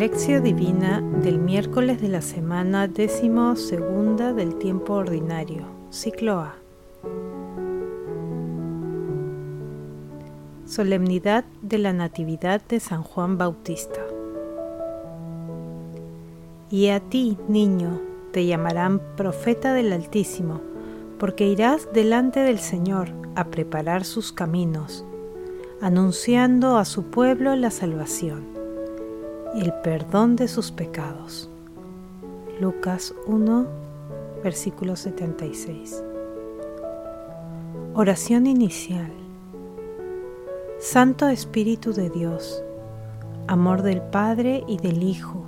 Lección Divina del miércoles de la semana décimo segunda del tiempo ordinario, ciclo A. Solemnidad de la Natividad de San Juan Bautista. Y a ti, niño, te llamarán profeta del Altísimo, porque irás delante del Señor a preparar sus caminos, anunciando a su pueblo la salvación el perdón de sus pecados. Lucas 1, versículo 76. Oración inicial. Santo Espíritu de Dios, amor del Padre y del Hijo,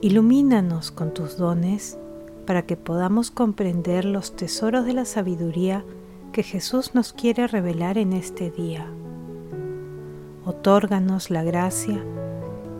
ilumínanos con tus dones para que podamos comprender los tesoros de la sabiduría que Jesús nos quiere revelar en este día. Otórganos la gracia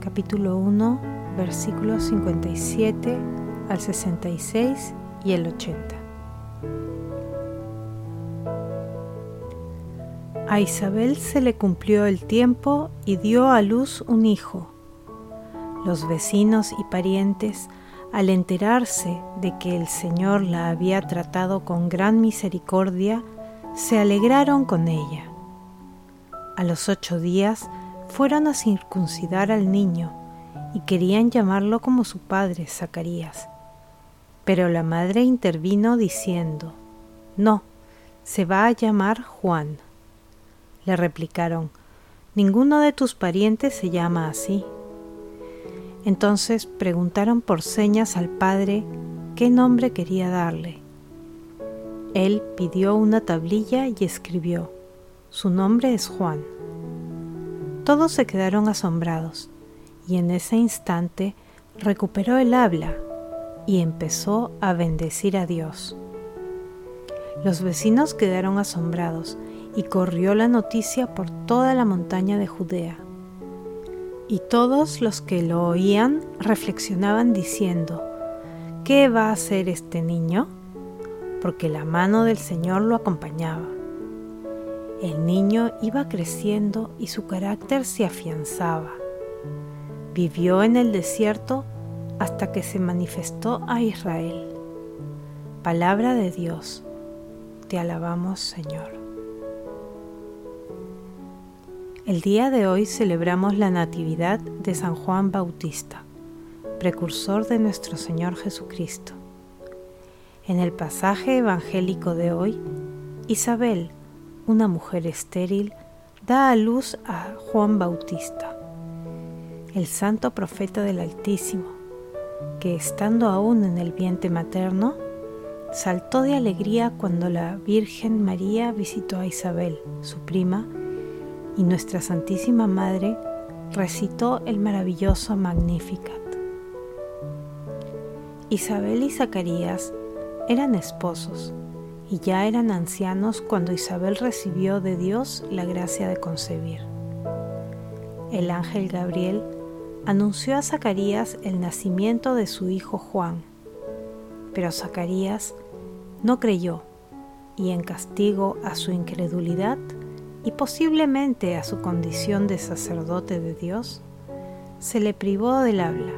capítulo 1, versículos 57 al 66 y el 80. A Isabel se le cumplió el tiempo y dio a luz un hijo. Los vecinos y parientes, al enterarse de que el Señor la había tratado con gran misericordia, se alegraron con ella. A los ocho días fueron a circuncidar al niño y querían llamarlo como su padre, Zacarías. Pero la madre intervino diciendo, No, se va a llamar Juan. Le replicaron, Ninguno de tus parientes se llama así. Entonces preguntaron por señas al padre qué nombre quería darle. Él pidió una tablilla y escribió, Su nombre es Juan. Todos se quedaron asombrados y en ese instante recuperó el habla y empezó a bendecir a Dios. Los vecinos quedaron asombrados y corrió la noticia por toda la montaña de Judea. Y todos los que lo oían reflexionaban diciendo, ¿qué va a hacer este niño? Porque la mano del Señor lo acompañaba. El niño iba creciendo y su carácter se afianzaba. Vivió en el desierto hasta que se manifestó a Israel. Palabra de Dios, te alabamos Señor. El día de hoy celebramos la Natividad de San Juan Bautista, precursor de nuestro Señor Jesucristo. En el pasaje evangélico de hoy, Isabel, una mujer estéril, da a luz a Juan Bautista, el santo profeta del Altísimo, que estando aún en el vientre materno, saltó de alegría cuando la Virgen María visitó a Isabel, su prima, y nuestra Santísima Madre recitó el maravilloso Magnificat. Isabel y Zacarías eran esposos y ya eran ancianos cuando Isabel recibió de Dios la gracia de concebir. El ángel Gabriel anunció a Zacarías el nacimiento de su hijo Juan, pero Zacarías no creyó y en castigo a su incredulidad y posiblemente a su condición de sacerdote de Dios, se le privó del habla.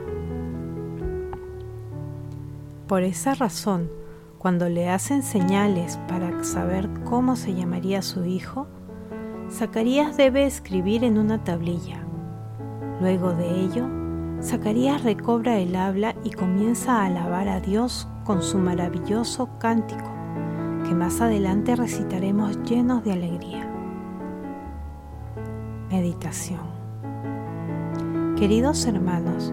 Por esa razón, cuando le hacen señales para saber cómo se llamaría su hijo, Zacarías debe escribir en una tablilla. Luego de ello, Zacarías recobra el habla y comienza a alabar a Dios con su maravilloso cántico, que más adelante recitaremos llenos de alegría. Meditación Queridos hermanos,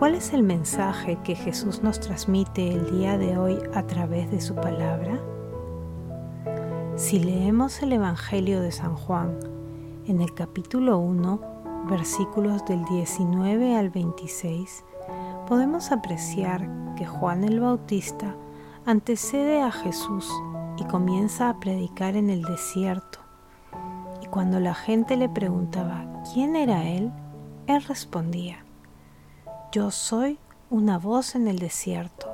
¿Cuál es el mensaje que Jesús nos transmite el día de hoy a través de su palabra? Si leemos el Evangelio de San Juan, en el capítulo 1 versículos del 19 al 26, podemos apreciar que Juan el Bautista antecede a Jesús y comienza a predicar en el desierto. Y cuando la gente le preguntaba quién era él, él respondía, Yo soy una voz en el desierto.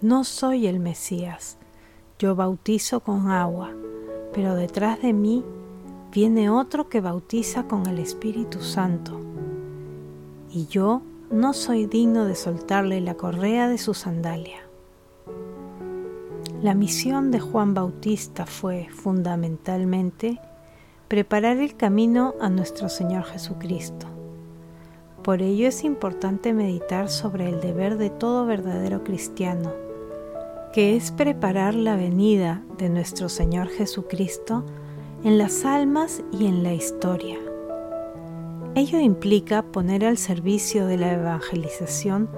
No soy el Mesías, yo bautizo con agua, pero detrás de mí viene otro que bautiza con el Espíritu Santo. Y yo no soy digno de soltarle la correa de su sandalia. La misión de Juan Bautista fue fundamentalmente preparar el camino a nuestro Señor Jesucristo. Por ello es importante meditar sobre el deber de todo verdadero cristiano, que es preparar la venida de nuestro Señor Jesucristo en las almas y en la historia. Ello implica poner al servicio de la evangelización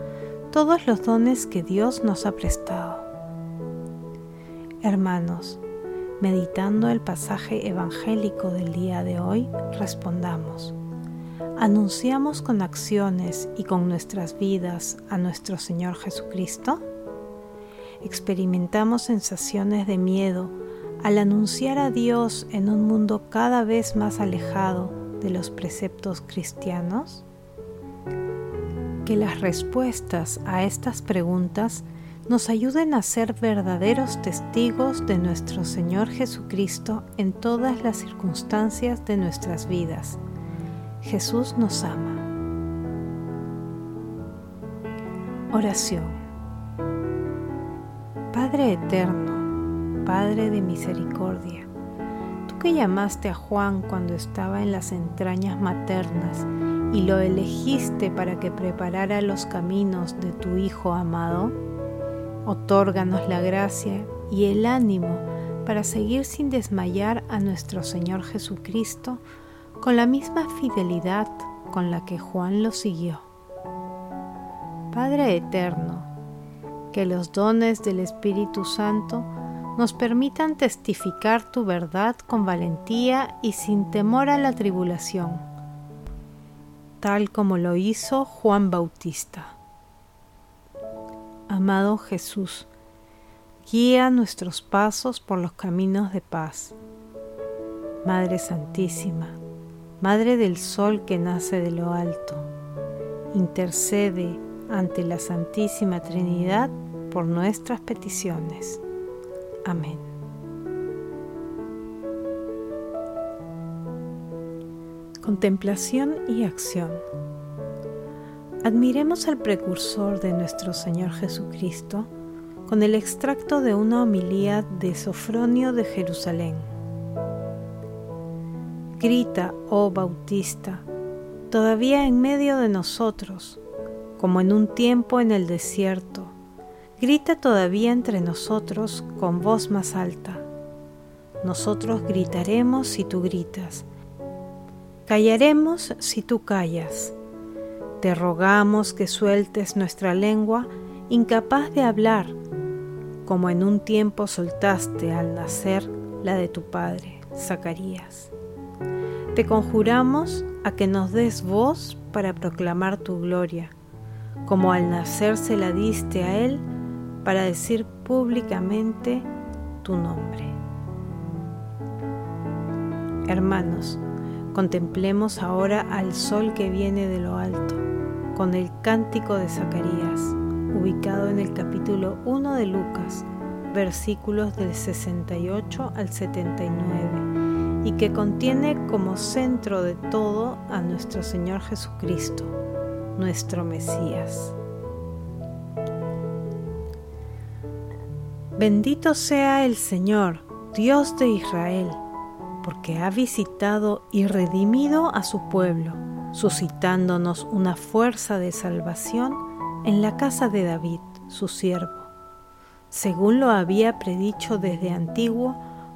todos los dones que Dios nos ha prestado. Hermanos, meditando el pasaje evangélico del día de hoy, respondamos. ¿Anunciamos con acciones y con nuestras vidas a nuestro Señor Jesucristo? ¿Experimentamos sensaciones de miedo al anunciar a Dios en un mundo cada vez más alejado de los preceptos cristianos? Que las respuestas a estas preguntas nos ayuden a ser verdaderos testigos de nuestro Señor Jesucristo en todas las circunstancias de nuestras vidas. Jesús nos ama. Oración. Padre eterno, Padre de misericordia, que llamaste a Juan cuando estaba en las entrañas maternas y lo elegiste para que preparara los caminos de tu Hijo amado, otórganos la gracia y el ánimo para seguir sin desmayar a nuestro Señor Jesucristo con la misma fidelidad con la que Juan lo siguió. Padre eterno, que los dones del Espíritu Santo nos permitan testificar tu verdad con valentía y sin temor a la tribulación, tal como lo hizo Juan Bautista. Amado Jesús, guía nuestros pasos por los caminos de paz. Madre Santísima, Madre del Sol que nace de lo alto, intercede ante la Santísima Trinidad por nuestras peticiones. Amén. Contemplación y acción. Admiremos al precursor de nuestro Señor Jesucristo con el extracto de una homilía de Sofronio de Jerusalén. Grita, oh Bautista, todavía en medio de nosotros, como en un tiempo en el desierto, Grita todavía entre nosotros con voz más alta. Nosotros gritaremos si tú gritas. Callaremos si tú callas. Te rogamos que sueltes nuestra lengua incapaz de hablar, como en un tiempo soltaste al nacer la de tu padre, Zacarías. Te conjuramos a que nos des voz para proclamar tu gloria, como al nacer se la diste a él para decir públicamente tu nombre. Hermanos, contemplemos ahora al sol que viene de lo alto, con el cántico de Zacarías, ubicado en el capítulo 1 de Lucas, versículos del 68 al 79, y que contiene como centro de todo a nuestro Señor Jesucristo, nuestro Mesías. Bendito sea el Señor, Dios de Israel, porque ha visitado y redimido a su pueblo, suscitándonos una fuerza de salvación en la casa de David, su siervo, según lo había predicho desde antiguo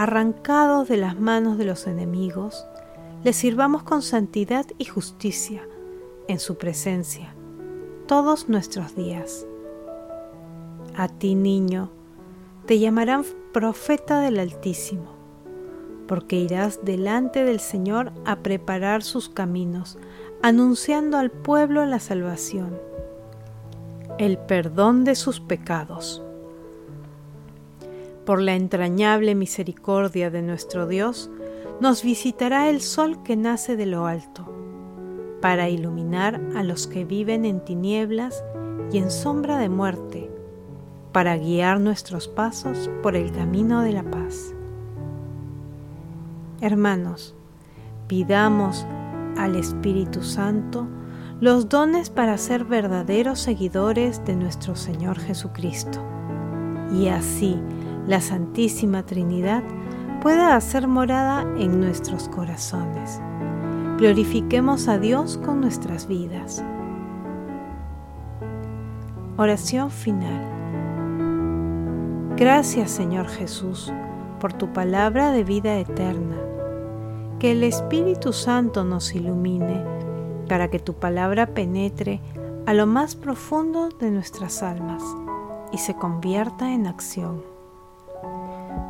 arrancados de las manos de los enemigos, le sirvamos con santidad y justicia en su presencia todos nuestros días. A ti, niño, te llamarán profeta del Altísimo, porque irás delante del Señor a preparar sus caminos, anunciando al pueblo la salvación, el perdón de sus pecados. Por la entrañable misericordia de nuestro Dios, nos visitará el sol que nace de lo alto, para iluminar a los que viven en tinieblas y en sombra de muerte, para guiar nuestros pasos por el camino de la paz. Hermanos, pidamos al Espíritu Santo los dones para ser verdaderos seguidores de nuestro Señor Jesucristo. Y así la Santísima Trinidad pueda hacer morada en nuestros corazones. Glorifiquemos a Dios con nuestras vidas. Oración final. Gracias Señor Jesús por tu palabra de vida eterna que el Espíritu Santo nos ilumine para que tu palabra penetre a lo más profundo de nuestras almas y se convierta en acción.